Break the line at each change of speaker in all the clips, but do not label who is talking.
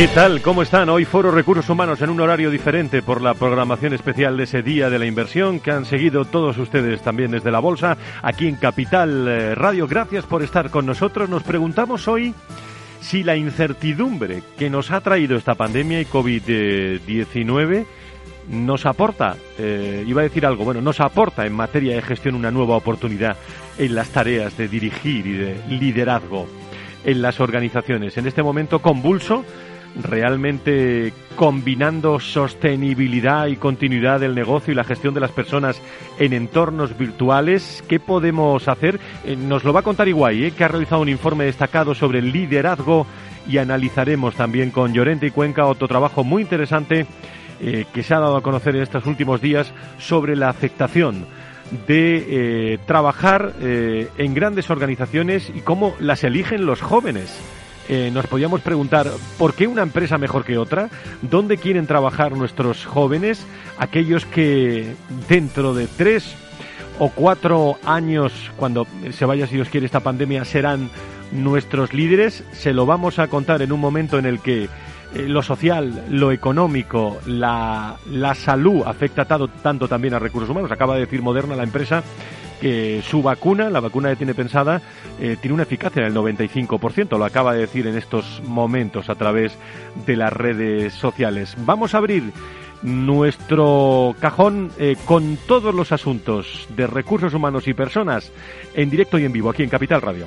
¿Qué tal? ¿Cómo están? Hoy Foro Recursos Humanos en un horario diferente por la programación especial de ese Día de la Inversión que han seguido todos ustedes también desde la Bolsa, aquí en Capital eh, Radio. Gracias por estar con nosotros. Nos preguntamos hoy si la incertidumbre que nos ha traído esta pandemia y COVID-19 nos aporta, eh, iba a decir algo, bueno, nos aporta en materia de gestión una nueva oportunidad en las tareas de dirigir y de liderazgo en las organizaciones. En este momento convulso, realmente combinando sostenibilidad y continuidad del negocio y la gestión de las personas en entornos virtuales. ¿Qué podemos hacer? Eh, nos lo va a contar Iguay, ¿eh? que ha realizado un informe destacado sobre el liderazgo y analizaremos también con Llorente y Cuenca otro trabajo muy interesante eh, que se ha dado a conocer en estos últimos días sobre la afectación de trabajar en grandes organizaciones y cómo las eligen los jóvenes eh, nos podíamos preguntar por qué una empresa mejor que otra, dónde quieren trabajar nuestros jóvenes, aquellos que dentro de tres o cuatro años, cuando se vaya, si Dios quiere, esta pandemia, serán nuestros líderes. Se lo vamos a contar en un momento en el que eh, lo social, lo económico, la, la salud afecta tanto, tanto también a recursos humanos. Acaba de decir Moderna, la empresa, que su vacuna, la vacuna que tiene pensada, eh, tiene una eficacia del 95%. Lo acaba de decir en estos momentos a través de las redes sociales. Vamos a abrir nuestro cajón eh, con todos los asuntos de recursos humanos y personas en directo y en vivo aquí en Capital Radio.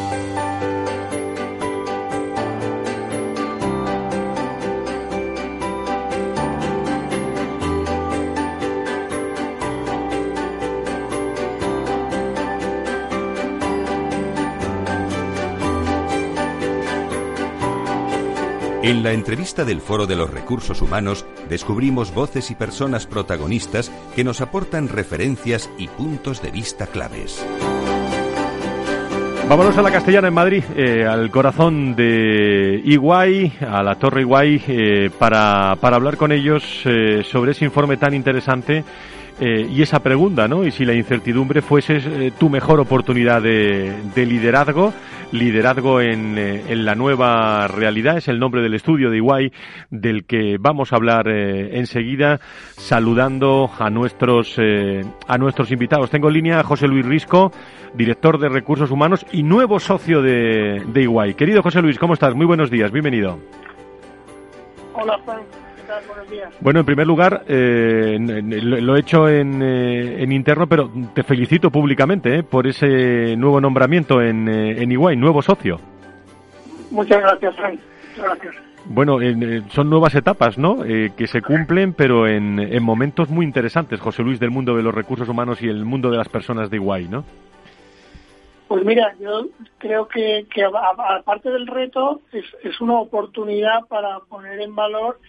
En la entrevista del Foro de los Recursos Humanos descubrimos voces y personas protagonistas que nos aportan referencias y puntos de vista claves.
Vámonos a la Castellana en Madrid, eh, al corazón de Iguay, a la Torre Iguay, eh, para, para, hablar con ellos eh, sobre ese informe tan interesante y esa pregunta, ¿no? Y si la incertidumbre fuese tu mejor oportunidad de, de liderazgo Liderazgo en, eh, en, la nueva realidad es el nombre del estudio de Iguay del que vamos a hablar eh, enseguida saludando a nuestros eh, a nuestros invitados. Tengo en línea a José Luis Risco, director de Recursos Humanos y nuevo socio de, de Iguay. Querido José Luis, ¿cómo estás? Muy buenos días, bienvenido.
Hola, Juan.
Bueno, en primer lugar, eh, lo he hecho en, eh, en, interno, pero te felicito públicamente eh, por ese nuevo nombramiento en, eh, en Iguay, nuevo socio.
Muchas gracias, Frank. gracias.
Bueno, son nuevas etapas, ¿no? que se cumplen, pero en, en, momentos muy interesantes, José Luis, del mundo de los recursos humanos y el mundo de las personas de Iguay, ¿no?
Pues mira, yo creo que, que aparte del reto, es, es una oportunidad para poner en valor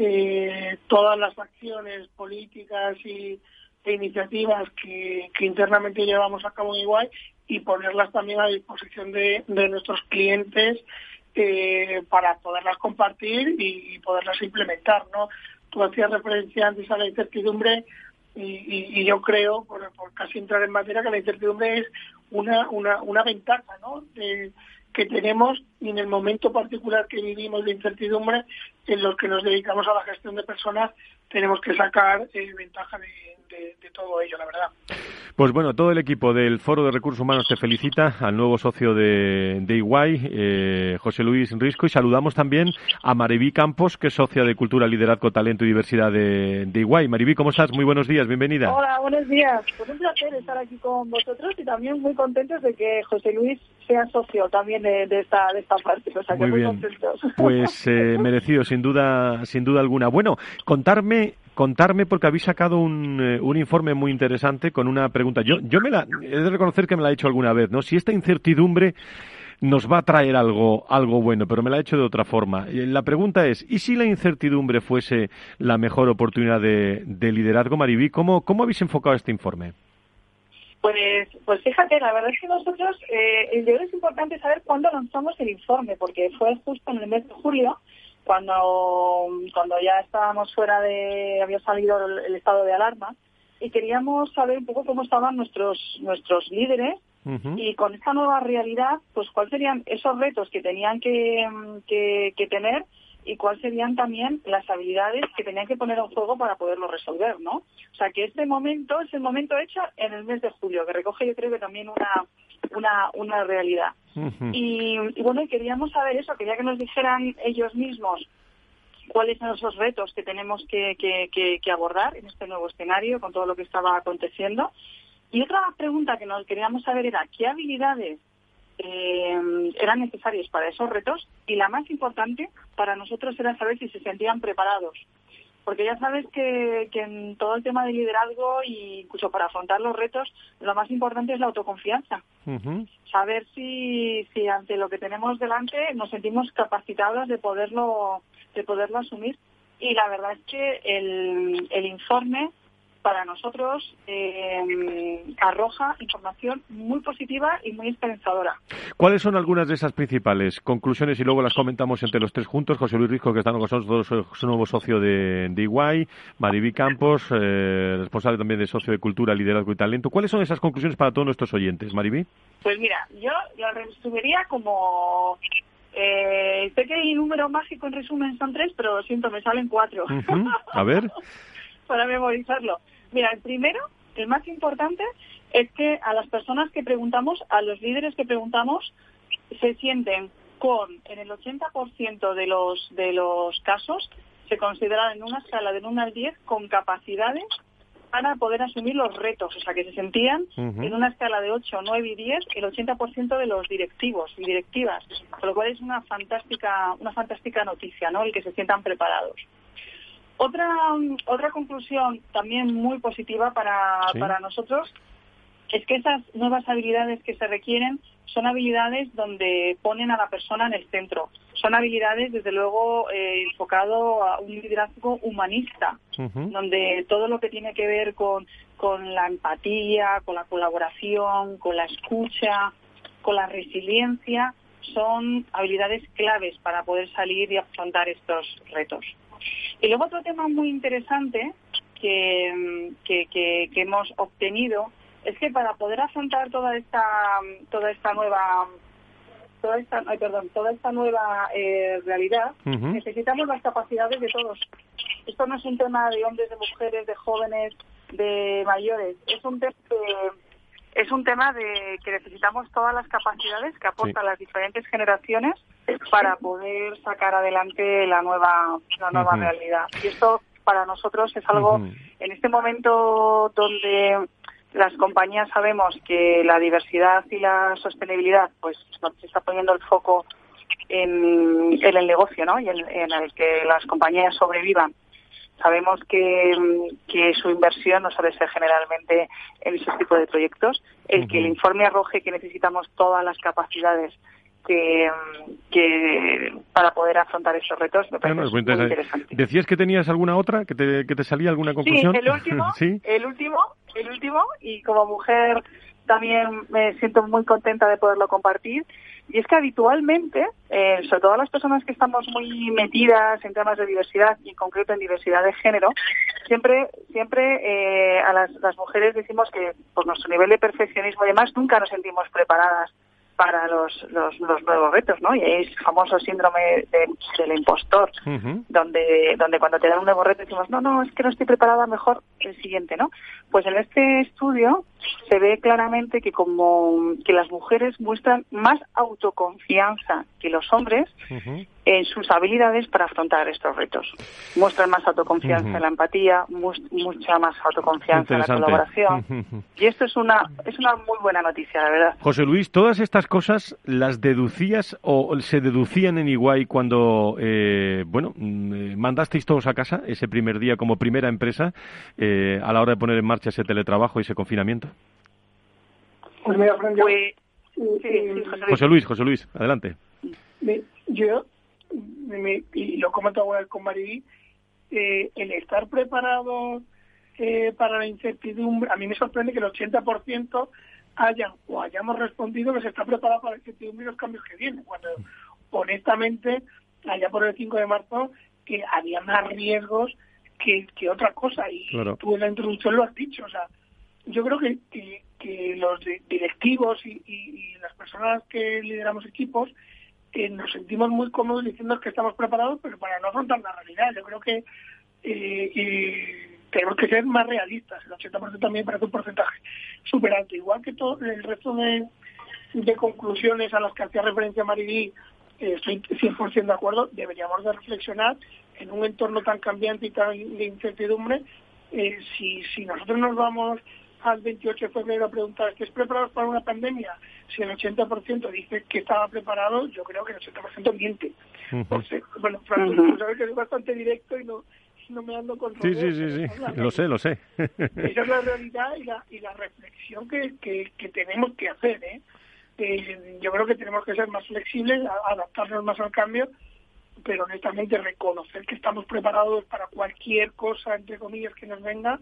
eh, todas las acciones políticas y, e iniciativas que, internamente llevamos a cabo en Iguay y ponerlas también a disposición de, nuestros clientes eh, para poderlas compartir y, poderlas implementar. ¿no? Tú hacías referencia antes a la incertidumbre y, yo creo, por, casi entrar en materia, que la incertidumbre es una, una, una ventaja ¿no? Que tenemos y en el momento particular que vivimos de incertidumbre en los que nos dedicamos a la gestión de personas tenemos que sacar eh, ventaja de, todo ello, la verdad.
Pues bueno, todo el equipo del Foro de Recursos Humanos te felicita al nuevo socio de, de Iguay, eh, José Luis Risco, y saludamos también a Maribí Campos, que es socia de Cultura, Liderazgo, Talento y Diversidad de, de Iguay. Maribí, ¿cómo estás? Muy buenos días, bienvenida.
Hola, buenos días. Pues un placer estar aquí con vosotros y también muy contentos de que José Luis sea socio también de, esta, de esta parte. O sea, muy, que muy contentos.
Pues eh, merecido, sin duda, sin duda alguna. Bueno, contarme contarme porque habéis sacado un, eh, un, informe muy interesante con una pregunta. Yo, yo me la, he de reconocer que me la he hecho alguna vez, ¿no? Si esta incertidumbre nos va a traer algo, algo bueno, pero me la he hecho de otra forma. La pregunta es, ¿y si la incertidumbre fuese la mejor oportunidad de, liderazgo, Maribí? ¿Cómo, ¿Cómo habéis enfocado este informe?
Pues, pues fíjate, la verdad es que nosotros, eh, es importante saber cuándo lanzamos el informe, porque fue justo en el mes de julio, cuando, cuando ya estábamos fuera de, había salido el, estado de alarma y queríamos saber un poco cómo estaban nuestros, nuestros líderes y con esta nueva realidad, pues cuáles serían esos retos que tenían que, que, tener y cuáles serían también las habilidades que tenían que poner en juego para poderlo resolver, ¿no? O sea, que este momento es el momento hecho en el mes de julio, que recoge yo creo que también una, una, una realidad. y, bueno, queríamos saber eso, quería que nos dijeran ellos mismos cuáles son esos retos que tenemos que, que, abordar en este nuevo escenario con todo lo que estaba aconteciendo. Y otra pregunta que nos queríamos saber era qué habilidades eh, eran necesarias para esos retos y la más importante para nosotros era saber si se sentían preparados porque ya sabes que, en todo el tema de liderazgo y incluso para afrontar los retos, lo más importante es la autoconfianza. Saber si, si ante lo que tenemos delante nos sentimos capacitados de poderlo, de poderlo asumir. Y la verdad es que el, el informe para nosotros eh, arroja información muy positiva y muy esperanzadora.
¿Cuáles son algunas de esas principales conclusiones y luego las comentamos entre los tres juntos? José Luis Risco, que está con nosotros, su nuevo socio de, de Iguay, Mariby Campos, eh, responsable también de socio de Cultura, Liderazgo y Talento. ¿Cuáles son esas conclusiones para todos nuestros oyentes, Mariby?
Pues mira, yo lo resumiría como eh, sé que hay número mágico en resumen son tres, pero lo siento, me salen cuatro.
A ver.
para memorizarlo. Mira, el primero, el más importante, es que a las personas que preguntamos, a los líderes que preguntamos, se sienten con, en el 80% de los, de los casos, se consideran en una escala de 1 al 10 con capacidades para poder asumir los retos, o sea, que se sentían en una escala de 8, 9 y 10 el 80% de los directivos y directivas, con lo cual es una fantástica, una fantástica noticia, ¿no? El que se sientan preparados. Otra, otra conclusión también muy positiva para, para nosotros es que esas nuevas habilidades que se requieren son habilidades donde ponen a la persona en el centro. Son habilidades, desde luego, eh, enfocado a un liderazgo humanista, donde todo lo que tiene que ver con, con la empatía, con la colaboración, con la escucha, con la resiliencia, son habilidades claves para poder salir y afrontar estos retos. Y luego otro tema muy interesante que, que, hemos obtenido es que para poder afrontar toda esta toda esta nueva toda esta perdón toda esta nueva eh, realidad necesitamos las capacidades de todos. Esto no es un tema de hombres de mujeres de jóvenes de mayores. Es un tema es un tema de que necesitamos todas las capacidades que aportan las diferentes generaciones para poder sacar adelante la nueva la nueva realidad. Y esto para nosotros es algo en este momento donde las compañías sabemos que la diversidad y la sostenibilidad pues se está poniendo el foco en, el negocio ¿no? y en, el que las compañías sobrevivan sabemos que, que, su inversión no suele ser generalmente en ese tipo de proyectos. El que el informe arroje que necesitamos todas las capacidades que, para poder afrontar esos retos me parece muy, interesante.
¿Decías que tenías alguna otra, que te, que te salía alguna conclusión?
Sí, el último, el último, el último, y como mujer también me siento muy contenta de poderlo compartir. Y es que habitualmente, eh, sobre todo las personas que estamos muy metidas en temas de diversidad y en concreto en diversidad de género, siempre, siempre eh, a las, las mujeres decimos que por nuestro nivel de perfeccionismo y demás nunca nos sentimos preparadas para los, los, nuevos retos, ¿no? Y es el famoso síndrome del impostor, donde, donde cuando te dan un nuevo reto decimos, no, no, es que no estoy preparada, mejor el siguiente, ¿no? Pues en este estudio se ve claramente que como que las mujeres muestran más autoconfianza que los hombres en sus habilidades para afrontar estos retos. Muestran más autoconfianza en la empatía, mucha más autoconfianza en la colaboración. Y esto es una es una muy buena noticia, la verdad.
José Luis, todas estas cosas las deducías o se deducían en Iguay cuando eh, bueno mm, eh, mandasteis todos a casa ese primer día como primera empresa eh, a la hora de poner en marcha ese teletrabajo y ese confinamiento.
Pues mira,
pues, José Luis, José Luis, adelante.
yo y lo comento con Mariví, eh, el estar preparado eh, para la incertidumbre, a mí me sorprende que el 80% hayan o hayamos respondido que se está preparado para la incertidumbre y los cambios que vienen, cuando honestamente, allá por el 5 de marzo, que había más riesgos que, que otra cosa, y tú en la introducción lo has dicho, o sea, yo creo que, que, los directivos y, y las personas que lideramos equipos que nos sentimos muy cómodos diciendo que estamos preparados, pero para no afrontar la realidad. Yo creo que eh, tenemos que ser más realistas. El 80% también parece un porcentaje súper alto. Igual que todo el resto de, conclusiones a las que hacía referencia Maribí, eh, estoy 100% de acuerdo, deberíamos de reflexionar en un entorno tan cambiante y tan de incertidumbre, eh, si, si nosotros nos vamos al 28 de febrero a preguntar, ¿estáis preparados para una pandemia? Si el 80% dice que estaba preparado, yo creo que el 80% miente. bueno, Francisco, sabes que es bastante directo y no, no me ando con
Sí, sí, sí, sí. lo sé, lo sé.
Esa es la realidad y la, y la reflexión que, que, que tenemos que hacer. ¿eh? ¿eh? yo creo que tenemos que ser más flexibles, adaptarnos más al cambio, pero honestamente reconocer que estamos preparados para cualquier cosa, entre comillas, que nos venga,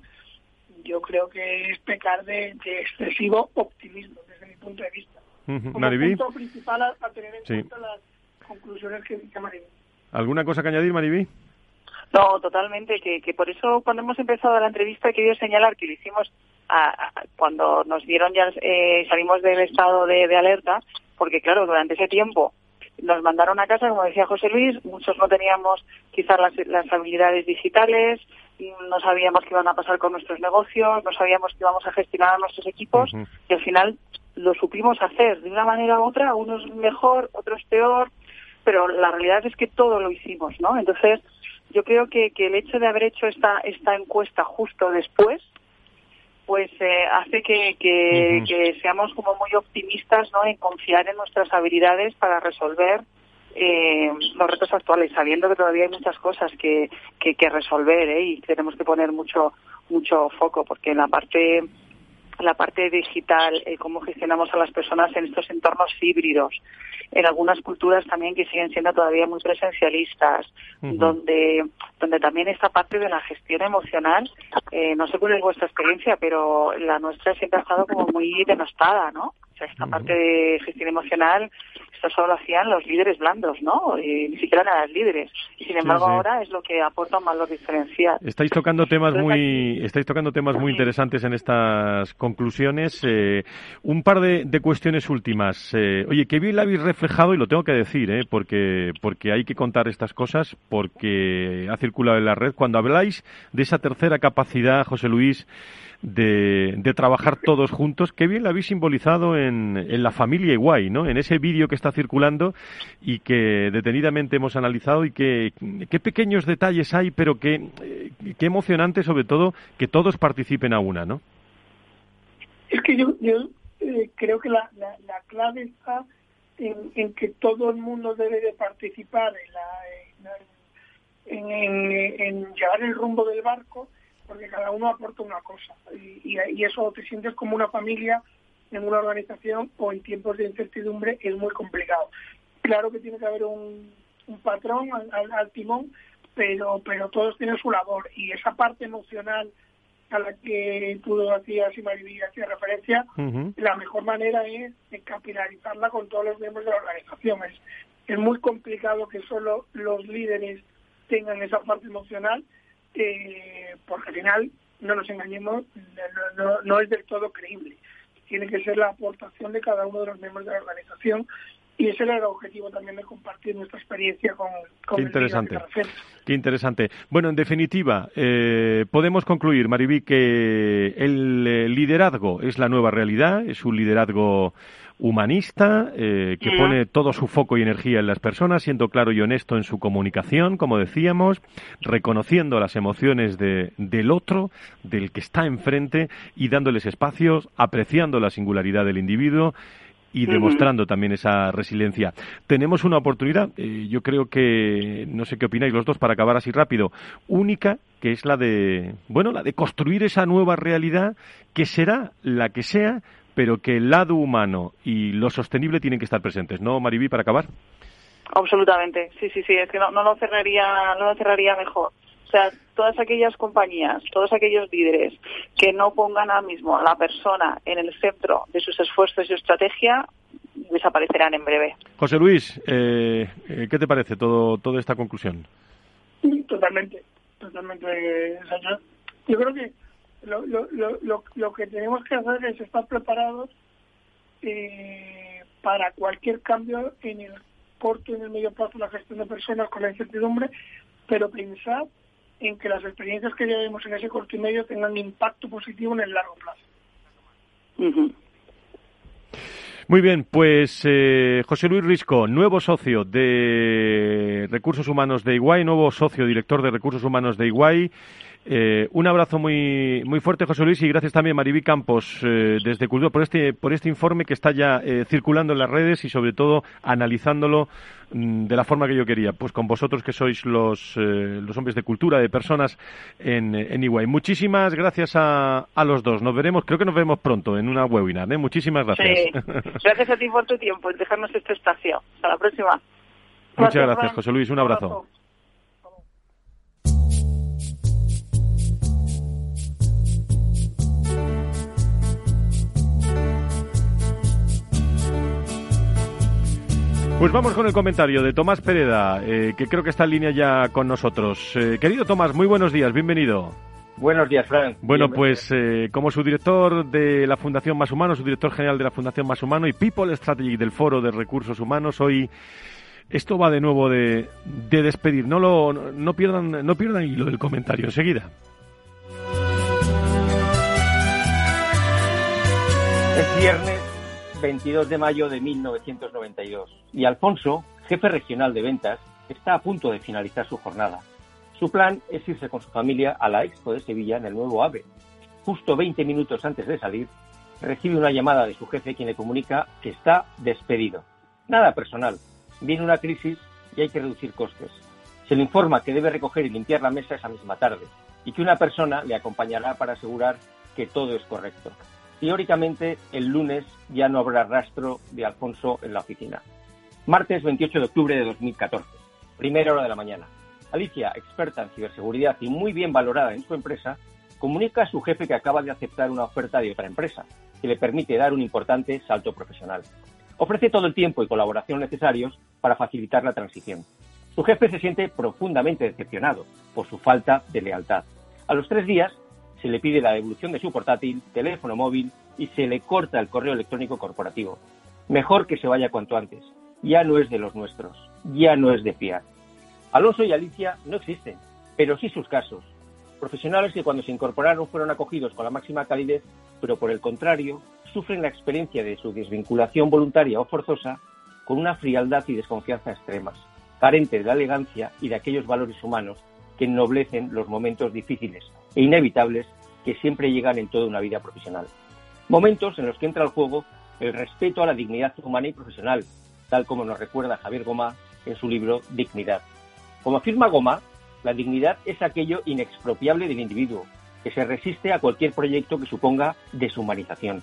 yo creo que es pecar de, excesivo optimismo desde mi punto de vista. Como punto principal a, tener en cuenta las conclusiones que dice Maribí.
¿Alguna cosa que añadir, Maribí?
No, totalmente, que, que por eso cuando hemos empezado la entrevista he querido señalar que lo hicimos cuando nos dieron ya, eh, salimos del estado de, alerta, porque claro, durante ese tiempo nos mandaron a casa, como decía José Luis, muchos no teníamos quizás las habilidades digitales, no sabíamos qué iban a pasar con nuestros negocios, no sabíamos qué íbamos a gestionar a nuestros equipos y al final lo supimos hacer de una manera u otra, unos mejor, otros peor, pero la realidad es que todo lo hicimos, ¿no? Entonces, yo creo que, que el hecho de haber hecho esta, esta encuesta justo después, pues eh, hace que, que, que, seamos como muy optimistas, ¿no? En confiar en nuestras habilidades para resolver eh, los retos actuales, sabiendo que todavía hay muchas cosas que, que, resolver ¿eh? y tenemos que poner mucho mucho foco, porque en la parte la parte digital, eh, cómo gestionamos a las personas en estos entornos híbridos, en algunas culturas también que siguen siendo todavía muy presencialistas, donde donde también esta parte de la gestión emocional, eh, no sé cuál es vuestra experiencia, pero la nuestra siempre ha estado como muy denostada, ¿no? O sea, esta parte de gestión emocional esto solo lo hacían los líderes blandos, ¿no? Y ni siquiera eran líderes. Sin embargo ahora es lo que aporta más los diferencial.
Estáis tocando temas muy, estáis tocando temas muy interesantes en estas conclusiones. Eh, un par de, cuestiones últimas. Eh, oye, qué bien la habéis reflejado y lo tengo que decir, ¿eh? Porque hay que contar estas cosas porque ha circulado en la red cuando habláis de esa tercera capacidad, José Luis de, trabajar todos juntos. Qué bien la habéis simbolizado en, en la familia Iguay, ¿no? En ese vídeo que está circulando y que detenidamente hemos analizado y que qué pequeños detalles hay, pero qué, qué emocionante sobre todo que todos participen a una, ¿no?
Es que yo, yo eh, creo que la, la, clave está en, que todo el mundo debe de participar en, la, en, en, llevar el rumbo del barco porque cada uno aporta una cosa y, y, eso te sientes como una familia en una organización o en tiempos de incertidumbre es muy complicado. Claro que tiene que haber un, patrón al, timón, pero, pero todos tienen su labor y esa parte emocional a la que tú hacías y Mariví hacía referencia, la mejor manera es capilarizarla con todos los miembros de la organización. Es, es muy complicado que solo los líderes tengan esa parte emocional eh, porque al final, no nos engañemos, no, no, es del todo creíble. tiene que ser la aportación de cada uno de los miembros de la organización y ese era el objetivo también de compartir nuestra experiencia con, con
Qué interesante. Qué interesante. Bueno, en definitiva, eh, podemos concluir, Mariví, que el eh, liderazgo es la nueva realidad, es un liderazgo humanista eh, que pone todo su foco y energía en las personas, siendo claro y honesto en su comunicación, como decíamos, reconociendo las emociones de, del otro, del que está enfrente y dándoles espacios, apreciando la singularidad del individuo y demostrando también esa resiliencia. Tenemos una oportunidad, eh, yo creo que, no sé qué opináis los dos, para acabar así rápido, única, que es la de, bueno, la de construir esa nueva realidad que será la que sea, pero que el lado humano y lo sostenible tienen que estar presentes, ¿no, Mariví, para acabar?
Absolutamente, sí, sí, sí, es que no, no lo cerraría, no lo cerraría mejor. O sea, todas aquellas compañías, todos aquellos líderes que no pongan ahora mismo a la persona en el centro de sus esfuerzos y su estrategia desaparecerán en breve.
José Luis, eh, eh, ¿qué te parece todo, toda esta conclusión?
Totalmente, totalmente. yo, creo que lo, lo, lo, lo, que tenemos que hacer es estar preparados eh, para cualquier cambio en el corto y en el medio plazo la gestión de personas con la incertidumbre, pero pensar en que las experiencias que ya vemos en ese corto y medio tengan impacto positivo en el largo plazo.
Muy bien, pues eh, José Luis Risco, nuevo socio de Recursos Humanos de Iguay, nuevo socio director de Recursos Humanos de Iguay. Eh, un abrazo muy, muy fuerte, José Luis, y gracias también, Maribí Campos, eh, desde Cultura, por este, por este informe que está ya eh, circulando en las redes y, sobre todo, analizándolo mm, de la forma que yo quería, pues con vosotros que sois los, los hombres de cultura, de personas en, en Iguay. Muchísimas gracias a, a los dos. Nos veremos, creo que nos vemos pronto en una webinar. Muchísimas gracias.
Gracias a ti por tu tiempo y dejarnos este espacio. Hasta la próxima.
Muchas gracias, José Luis. Un abrazo. Pues vamos con el comentario de Tomás Pereda, eh, que creo que está en línea ya con nosotros. Eh, querido Tomás, muy buenos días, bienvenido.
Buenos días, Frank.
Bueno, pues eh, como su director de la Fundación Más Humano, su director general de la Fundación Más Humano y People Strategy del Foro de Recursos Humanos, hoy esto va de nuevo de, de despedir. No, lo, no, pierdan, no pierdan hilo del comentario enseguida.
Es viernes 22 de mayo de 1992 y Alfonso, jefe regional de ventas, está a punto de finalizar su jornada. Su plan es irse con su familia a la Expo de Sevilla en el nuevo AVE. Justo 20 minutos antes de salir, recibe una llamada de su jefe quien le comunica que está despedido. Nada personal. Viene una crisis y hay que reducir costes. Se le informa que debe recoger y limpiar la mesa esa misma tarde y que una persona le acompañará para asegurar que todo es correcto. Teóricamente, el lunes ya no habrá rastro de Alfonso en la oficina. Martes 28 de octubre de 2014, primera hora de la mañana. Alicia, experta en ciberseguridad y muy bien valorada en su empresa, comunica a su jefe que acaba de aceptar una oferta de otra empresa, que le permite dar un importante salto profesional. Ofrece todo el tiempo y colaboración necesarios para facilitar la transición. Su jefe se siente profundamente decepcionado por su falta de lealtad. A los tres días se le pide la devolución de su portátil, teléfono móvil y se le corta el correo electrónico corporativo. Mejor que se vaya cuanto antes. Ya no es de los nuestros, ya no es de fiar. Alonso y Alicia no existen, pero sí sus casos. Profesionales que cuando se incorporaron fueron acogidos con la máxima calidez, pero por el contrario, sufren la experiencia de su desvinculación voluntaria o forzosa con una frialdad y desconfianza extremas, carente de la elegancia y de aquellos valores humanos que ennoblecen los momentos difíciles e inevitables que siempre llegan en toda una vida profesional. Momentos en los que entra al juego el respeto a la dignidad humana y profesional, tal como nos recuerda Javier Goma en su libro Dignidad. Como afirma Goma, la dignidad es aquello inexpropiable del individuo, que se resiste a cualquier proyecto que suponga deshumanización.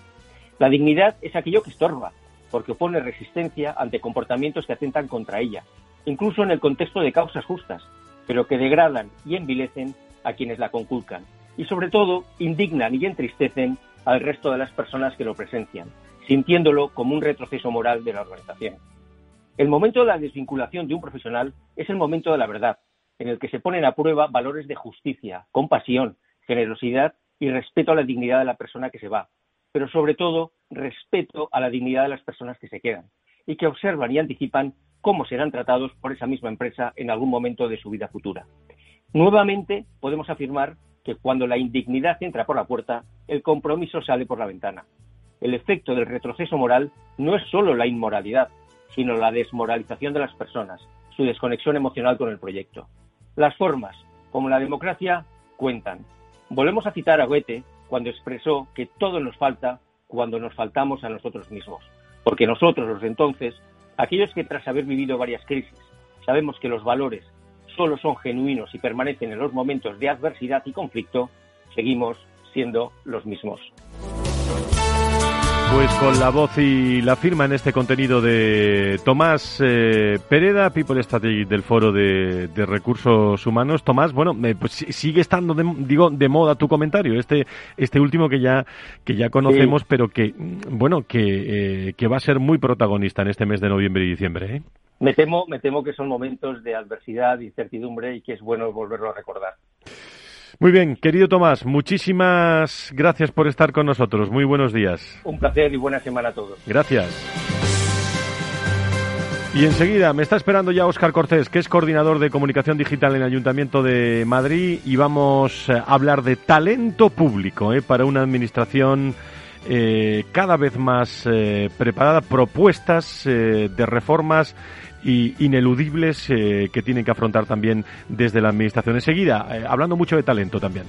La dignidad es aquello que estorba, porque opone resistencia ante comportamientos que atentan contra ella, incluso en el contexto de causas justas, pero que degradan y envilecen a quienes la conculcan y sobre todo indignan y entristecen al resto de las personas que lo presencian, sintiéndolo como un retroceso moral de la organización. El momento de la desvinculación de un profesional es el momento de la verdad, en el que se ponen a prueba valores de justicia, compasión, generosidad y respeto a la dignidad de la persona que se va. pero sobre todo respeto a la dignidad de las personas que se quedan y que observan y anticipan cómo serán tratados por esa misma empresa en algún momento de su vida futura. Nuevamente podemos afirmar que cuando la indignidad entra por la puerta, el compromiso sale por la ventana. El efecto del retroceso moral no es solo la inmoralidad, sino la desmoralización de las personas, su desconexión emocional con el proyecto. Las formas, como la democracia, cuentan. Volvemos a citar a Goethe cuando expresó que todo nos falta cuando nos faltamos a nosotros mismos. Porque nosotros, los entonces, aquellos que tras haber vivido varias crisis, sabemos que los valores solo son genuinos y permanecen en los momentos de adversidad y conflicto, seguimos siendo los mismos.
Pues con la voz y la firma en este contenido de Tomás eh, Pereda, People Strategy del Foro de, Recursos Humanos. Tomás, bueno, pues sigue estando, de, digo, de moda tu comentario, este, este último que ya, que ya conocemos, pero que, bueno, que, eh, que va a ser muy protagonista en este mes de noviembre y diciembre. ¿eh?
Me temo, me temo que son momentos de adversidad, y incertidumbre y que es bueno volverlo a recordar.
Muy bien, querido Tomás, muchísimas gracias por estar con nosotros. Muy buenos días.
Un placer y buena semana a todos.
Gracias. Y enseguida me está esperando ya Óscar Cortés, que es coordinador de comunicación digital en el Ayuntamiento de Madrid, y vamos a hablar de talento público ¿eh? para una administración eh, cada vez más eh, preparada, propuestas de reformas y ineludibles eh, que tienen que afrontar también desde la Administración. Enseguida, eh, hablando mucho de talento también.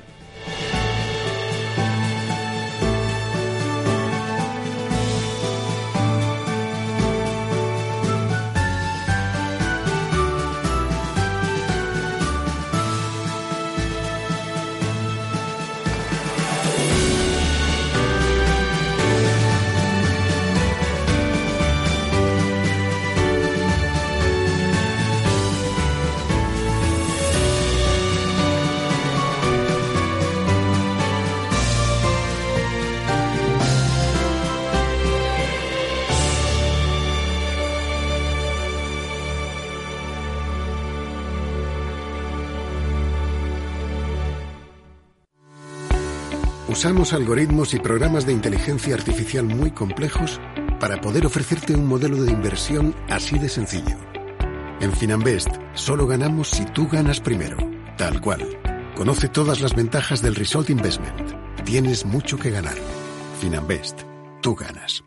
Usamos algoritmos y programas de inteligencia artificial muy complejos para poder ofrecerte un modelo de inversión así de sencillo. En Finanbest solo ganamos si tú ganas primero, tal cual. Conoce todas las ventajas del Result Investment. Tienes mucho que ganar. Finanbest, tú ganas.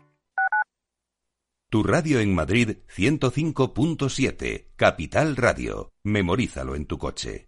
Tu radio en Madrid 105.7, Capital Radio. Memorízalo en tu coche.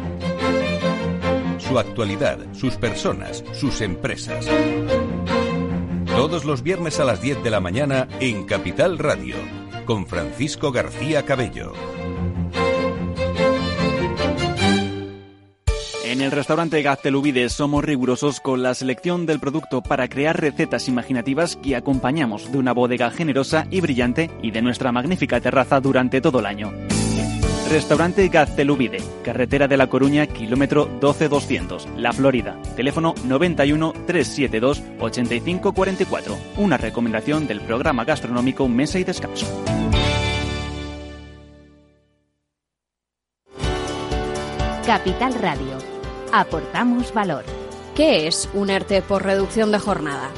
su actualidad, sus personas, sus empresas. Todos los viernes a las 10 de la mañana en Capital Radio, con Francisco García Cabello.
En el restaurante Gaztelubides somos rigurosos con la selección del producto para crear recetas imaginativas que acompañamos de una bodega generosa y brillante y de nuestra magnífica terraza durante todo el año. Restaurante Gaztelubide, carretera de La Coruña, kilómetro 12200, La Florida. Teléfono 91 372 8544. Una recomendación del programa gastronómico Mesa y Descanso.
Capital Radio. Aportamos valor. ¿Qué es un ERTE por reducción de jornada?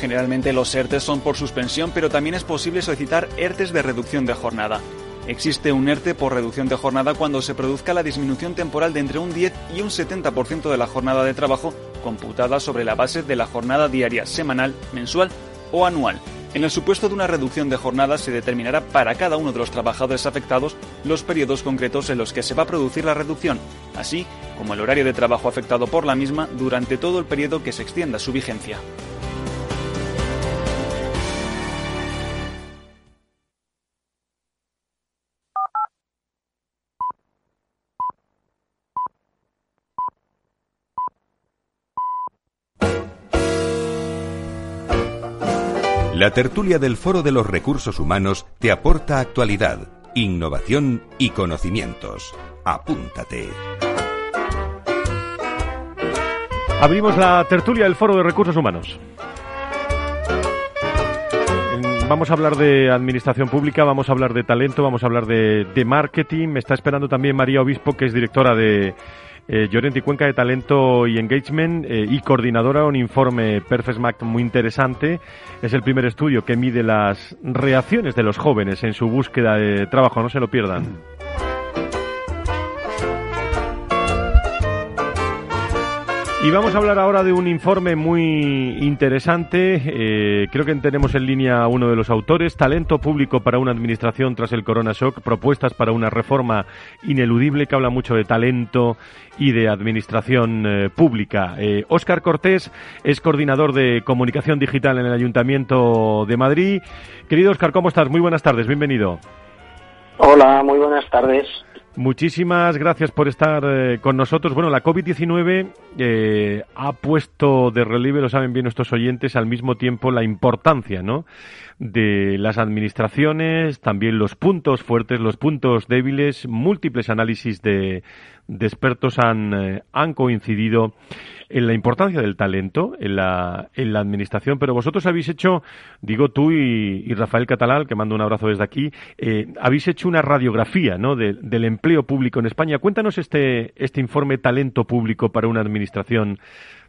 Generalmente los ERTES son por suspensión, pero también es posible solicitar ERTES de reducción de jornada. Existe un ERTE por reducción de jornada cuando se produzca la disminución temporal de entre un 10 y un 70% de la jornada de trabajo computada sobre la base de la jornada diaria, semanal, mensual o anual. En el supuesto de una reducción de jornada se determinará para cada uno de los trabajadores afectados los periodos concretos en los que se va a producir la reducción, así como el horario de trabajo afectado por la misma durante todo el periodo que se extienda su vigencia.
La tertulia del Foro de los Recursos Humanos te aporta actualidad, innovación y conocimientos. Apúntate.
Abrimos la tertulia del Foro de Recursos Humanos. Vamos a hablar de administración pública, vamos a hablar de talento, vamos a hablar de, marketing. Me está esperando también María Obispo, que es directora de eh, y Cuenca de Talento y Engagement eh, y coordinadora un informe Perfesmac muy interesante. Es el primer estudio que mide las reacciones de los jóvenes en su búsqueda de trabajo. No se lo pierdan. Y vamos a hablar ahora de un informe muy interesante. Eh, creo que tenemos en línea uno de los autores. Talento público para una administración tras el Corona Shock. Propuestas para una reforma ineludible que habla mucho de talento y de administración eh, pública. Óscar eh, Cortés es coordinador de comunicación digital en el Ayuntamiento de Madrid. Querido Óscar, ¿cómo estás? Muy buenas tardes. Bienvenido.
Hola, muy buenas tardes.
Muchísimas gracias por estar eh, con nosotros. Bueno, la COVID-19 eh, ha puesto de relieve, lo saben bien nuestros oyentes, al mismo tiempo la importancia ¿no? de las administraciones, también los puntos fuertes, los puntos débiles, múltiples análisis de, de expertos han, eh, han coincidido en la importancia del talento en la, en la administración, pero vosotros habéis hecho, digo tú y, Rafael Catalal, que mando un abrazo desde aquí, eh, habéis hecho una radiografía ¿no? del empleo público en España. Cuéntanos este, este informe Talento Público para una administración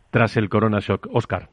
tras el Corona Shock. Oscar.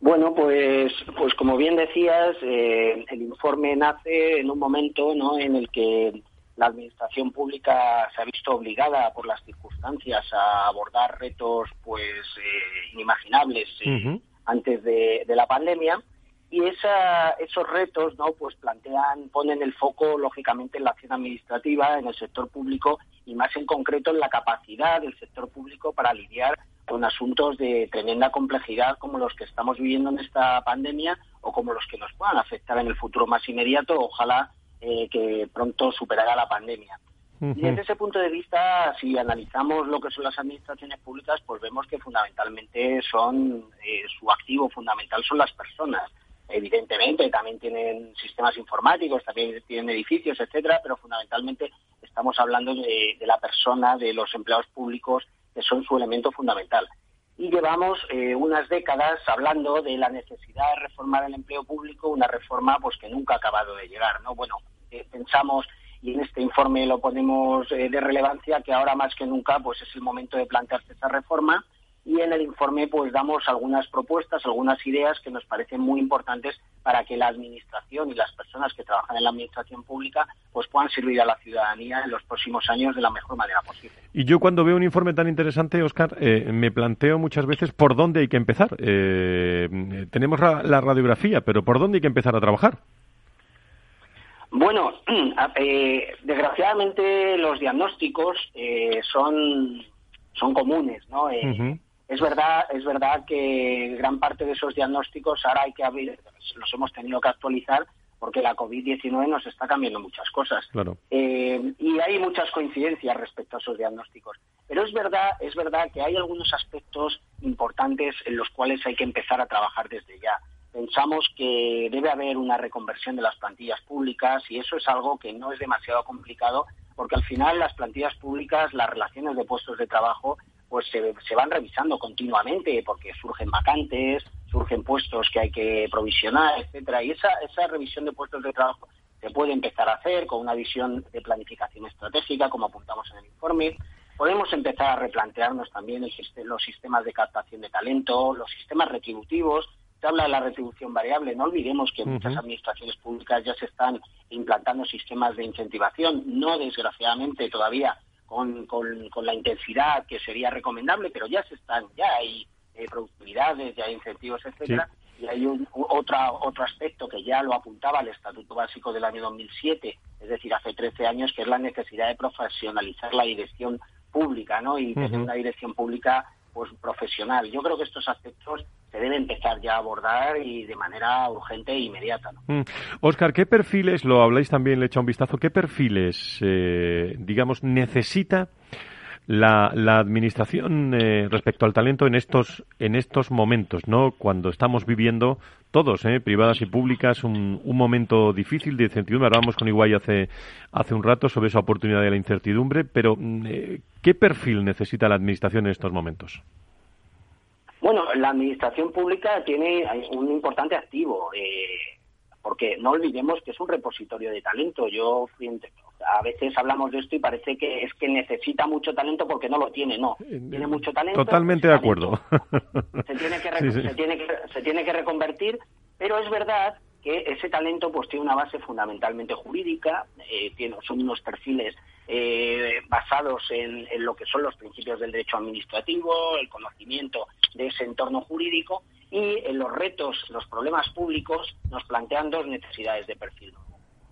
Bueno, pues, pues como bien decías, eh, el informe nace en un momento ¿no? en el que la administración pública se ha visto obligada por las circunstancias a abordar retos pues eh, inimaginables eh, antes de, la pandemia. Y esos retos no pues plantean ponen el foco lógicamente en la acción administrativa en el sector público y más en concreto en la capacidad del sector público para lidiar con asuntos de tremenda complejidad como los que estamos viviendo en esta pandemia o como los que nos puedan afectar en el futuro más inmediato. Ojalá eh, que pronto superará la pandemia. Y desde ese punto de vista, si analizamos lo que son las administraciones públicas, pues vemos que fundamentalmente son, eh, su activo fundamental son las personas. Evidentemente también tienen sistemas informáticos, también tienen edificios, etcétera, pero fundamentalmente estamos hablando de, de la persona, de los empleados públicos, que son su elemento fundamental y llevamos eh, unas décadas hablando de la necesidad de reformar el empleo público, una reforma pues que nunca ha acabado de llegar, ¿no? Bueno, eh, pensamos y en este informe lo ponemos eh, de relevancia que ahora más que nunca pues es el momento de plantearse esa reforma y en el informe pues damos algunas propuestas, algunas ideas que nos parecen muy importantes para que la administración y las personas que trabajan en la administración pública pues puedan servir a la ciudadanía en los próximos años de la mejor manera posible.
Y yo cuando veo un informe tan interesante, Oscar, eh, me planteo muchas veces por dónde hay que empezar. Eh, tenemos la radiografía, pero ¿por dónde hay que empezar a trabajar?
Bueno, eh, desgraciadamente los diagnósticos son, son comunes, ¿no? Es verdad, es verdad que gran parte de esos diagnósticos ahora hay que abrir, los hemos tenido que actualizar porque la COVID-19 nos está cambiando muchas cosas. Eh, y hay muchas coincidencias respecto a esos diagnósticos. Pero es verdad, es verdad que hay algunos aspectos importantes en los cuales hay que empezar a trabajar desde ya. Pensamos que debe haber una reconversión de las plantillas públicas y eso es algo que no es demasiado complicado porque al final las plantillas públicas, las relaciones de puestos de trabajo pues se, van revisando continuamente porque surgen vacantes, surgen puestos que hay que provisionar, etcétera, y esa, esa revisión de puestos de trabajo se puede empezar a hacer con una visión de planificación estratégica, como apuntamos en el informe. Podemos empezar a replantearnos también los sistemas de captación de talento, los sistemas retributivos. Se habla de la retribución variable. No olvidemos que muchas administraciones públicas ya se están implantando sistemas de incentivación. No, desgraciadamente, todavía con, con, la intensidad que sería recomendable, pero ya se están, ya hay eh, productividades, ya hay incentivos, etcétera. Y hay un, otra, otro aspecto que ya lo apuntaba el Estatuto Básico del año 2007, es decir, hace 13 años, que es la necesidad de profesionalizar la dirección pública, ¿no? Y tener una dirección pública pues profesional. Yo creo que estos aspectos se debe empezar ya a abordar y de manera urgente e inmediata.
Oscar, mm. ¿qué perfiles, lo habláis también, le he un vistazo, qué perfiles, eh, digamos, necesita la, la administración eh, respecto al talento en estos, en estos momentos, ¿no? Cuando estamos viviendo todos, ¿eh? privadas y públicas, un, un momento difícil de incertidumbre. Hablábamos con Iguay hace, hace un rato sobre esa oportunidad de la incertidumbre, pero mm, eh, ¿qué perfil necesita la administración en estos momentos?
Bueno, la administración pública tiene un importante activo, eh, porque no olvidemos que es un repositorio de talento. Yo a veces hablamos de esto y parece que es que necesita mucho talento porque no lo tiene. No, tiene mucho talento.
Totalmente de acuerdo.
Se tiene, que, Se, tiene que, se tiene que reconvertir, pero es verdad que ese talento pues tiene una base fundamentalmente jurídica, eh, tiene, son unos perfiles eh, basados en, lo que son los principios del derecho administrativo, el conocimiento de ese entorno jurídico y en los retos, los problemas públicos nos plantean dos necesidades de perfil.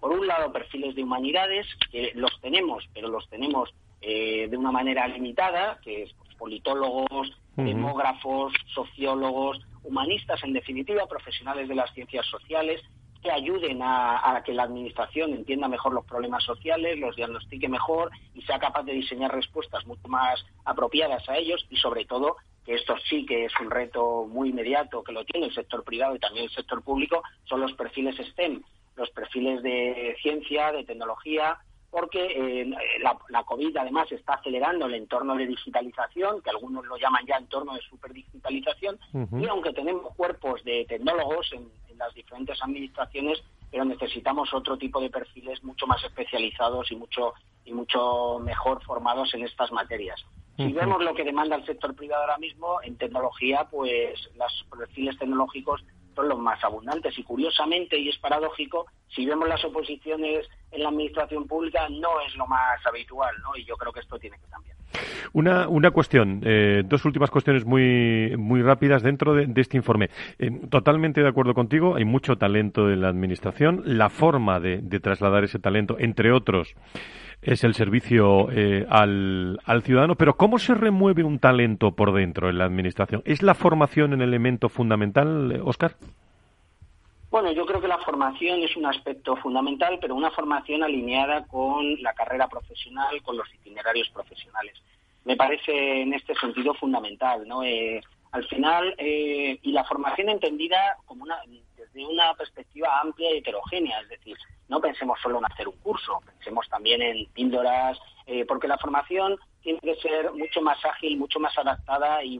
Por un lado, perfiles de humanidades, que los tenemos, pero los tenemos eh, de una manera limitada, que es pues, politólogos, demógrafos, sociólogos, humanistas, en definitiva, profesionales de las ciencias sociales, que ayuden a, que la Administración entienda mejor los problemas sociales, los diagnostique mejor y sea capaz de diseñar respuestas mucho más apropiadas a ellos y, sobre todo, que esto sí que es un reto muy inmediato que lo tiene el sector privado y también el sector público, son los perfiles STEM, los perfiles de ciencia, de tecnología, porque eh, la, COVID además está acelerando el entorno de digitalización, que algunos lo llaman ya entorno de superdigitalización, y aunque tenemos cuerpos de tecnólogos en, las diferentes administraciones, pero necesitamos otro tipo de perfiles mucho más especializados y mucho y mucho mejor formados en estas materias. Si vemos lo que demanda el sector privado ahora mismo, en tecnología, pues los perfiles tecnológicos son los más abundantes. Y curiosamente, y es paradójico, si vemos las oposiciones en la administración pública, no es lo más habitual, ¿no? Y yo creo que esto tiene que cambiar.
Una, una cuestión, eh, dos últimas cuestiones muy, muy rápidas dentro de, este informe. Eh, totalmente de acuerdo contigo, hay mucho talento en la administración. La forma de, trasladar ese talento, entre otros, es el servicio eh, al, al, ciudadano. Pero ¿cómo se remueve un talento por dentro en la administración? ¿Es la formación un elemento fundamental, Oscar?
Bueno, yo creo que la formación es un aspecto fundamental, pero una formación alineada con la carrera profesional, con los itinerarios profesionales. Me parece en este sentido fundamental, ¿no? Eh, al final, eh, y la formación entendida como una, desde una perspectiva amplia y heterogénea, es decir, no pensemos solo en hacer un curso, pensemos también en píldoras, eh, porque la formación tiene que ser mucho más ágil, mucho más adaptada y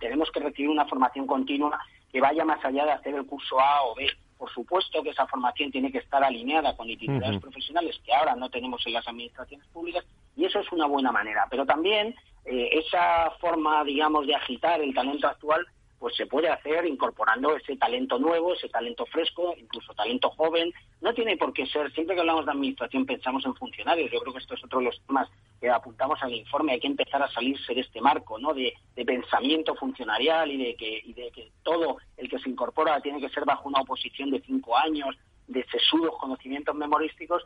tenemos que recibir una formación continua que vaya más allá de hacer el curso A o B. Por supuesto que esa formación tiene que estar alineada con itinerarios profesionales que ahora no tenemos en las administraciones públicas y eso es una buena manera. Pero también eh, esa forma, digamos, de agitar el talento actual pues se puede hacer incorporando ese talento nuevo, ese talento fresco, incluso talento joven. No tiene por qué ser, siempre que hablamos de administración pensamos en funcionarios. Yo creo que esto es otro de los temas que apuntamos al informe. Hay que empezar a salirse de este marco ¿no? de, pensamiento funcionarial y de, que, y de que todo el que se incorpora tiene que ser bajo una oposición de cinco años, de sesudos conocimientos memorísticos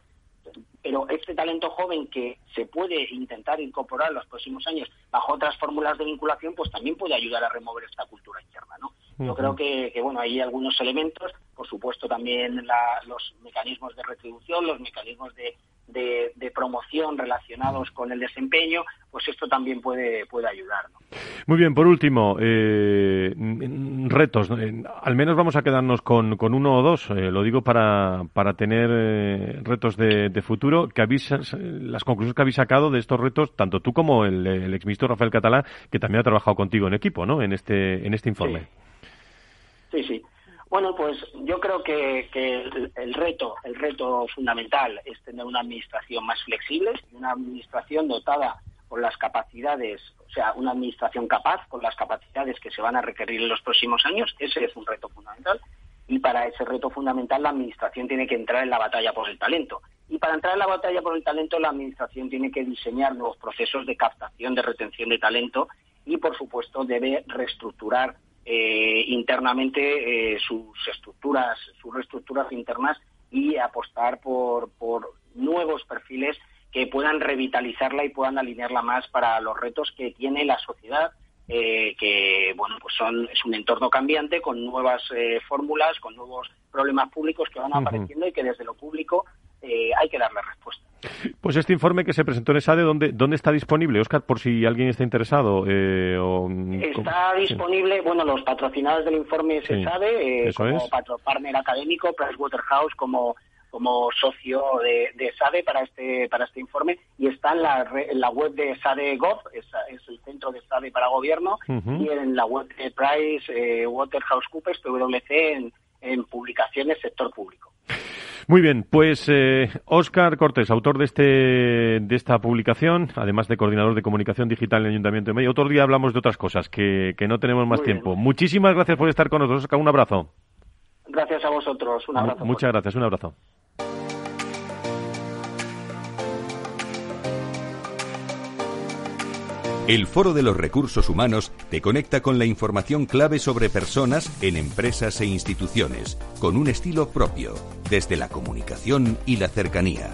pero este talento joven que se puede intentar incorporar en los próximos años bajo otras fórmulas de vinculación, pues también puede ayudar a remover esta cultura interna, ¿no? Yo creo que, que, bueno, hay algunos elementos, por supuesto también los mecanismos de retribución, los mecanismos de, de, promoción relacionados con el desempeño, pues esto también puede, puede ayudar.
Muy bien, por último, eh, retos. Al menos vamos a quedarnos con, con uno o dos, eh, lo digo para, para tener eh, retos de, futuro. Que las conclusiones que habéis sacado de estos retos, tanto tú como el, el exministro Rafael Catalá, que también ha trabajado contigo en equipo, ¿no? En este, en este informe.
sí. sí. Bueno, pues yo creo que, el, reto, el reto fundamental es tener una administración más flexible, una administración dotada con las capacidades, o sea, una administración capaz con las capacidades que se van a requerir en los próximos años. Ese es un reto fundamental. Y para ese reto fundamental la administración tiene que entrar en la batalla por el talento. Y para entrar en la batalla por el talento la administración tiene que diseñar nuevos procesos de captación, de retención de talento y, por supuesto, debe reestructurar eh, internamente eh, sus estructuras, sus reestructuras internas y apostar por, por nuevos perfiles que puedan revitalizarla y puedan alinearla más para los retos que tiene la sociedad, eh, que bueno pues son es un entorno cambiante con nuevas fórmulas, con nuevos problemas públicos que van apareciendo y que desde lo público hay que darle respuesta.
Pues este informe que se presentó en ESADE, ¿dónde, dónde está disponible, Oscar, por si alguien está interesado? Eh,
está disponible, bueno, los patrocinados del informe es ESADE, eh, como partner académico, Pricewaterhouse como como socio de, de, SADE para este para este informe. Y está en la, en la web de SADE Gov, es, el centro de SADE para gobierno, y en la web de Price eh, Waterhouse Coopers, PwC, en, en publicaciones sector público.
Muy bien, pues eh, Óscar Cortés, autor de, este, de esta publicación, además de coordinador de comunicación digital en el Ayuntamiento de Medio. Otro día hablamos de otras cosas, que, que no tenemos más tiempo. Muchísimas gracias por estar con nosotros, Oscar. Un abrazo.
Gracias a vosotros. Un abrazo.
Muchas gracias. Un abrazo.
El Foro de los Recursos Humanos te conecta con la información clave sobre personas en empresas e instituciones, con un estilo propio, desde la comunicación y la cercanía.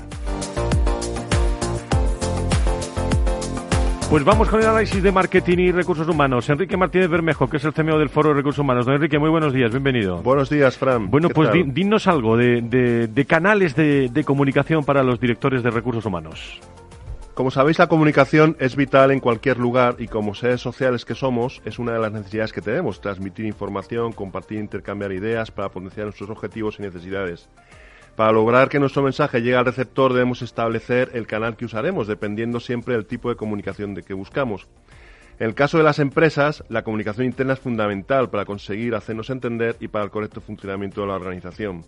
Pues vamos con el análisis de marketing y recursos humanos. Enrique Martínez Bermejo, que es el CMO del Foro de Recursos Humanos. Don Enrique, muy buenos días, bienvenido.
Buenos días, Fran.
Bueno, pues dinos algo de, canales de comunicación para los directores de recursos humanos.
Como sabéis, la comunicación es vital en cualquier lugar y como seres sociales que somos, es una de las necesidades que tenemos, transmitir información, compartir, intercambiar ideas para potenciar nuestros objetivos y necesidades. Para lograr que nuestro mensaje llegue al receptor debemos establecer el canal que usaremos, dependiendo siempre del tipo de comunicación de que buscamos. En el caso de las empresas, la comunicación interna es fundamental para conseguir hacernos entender y para el correcto funcionamiento de la organización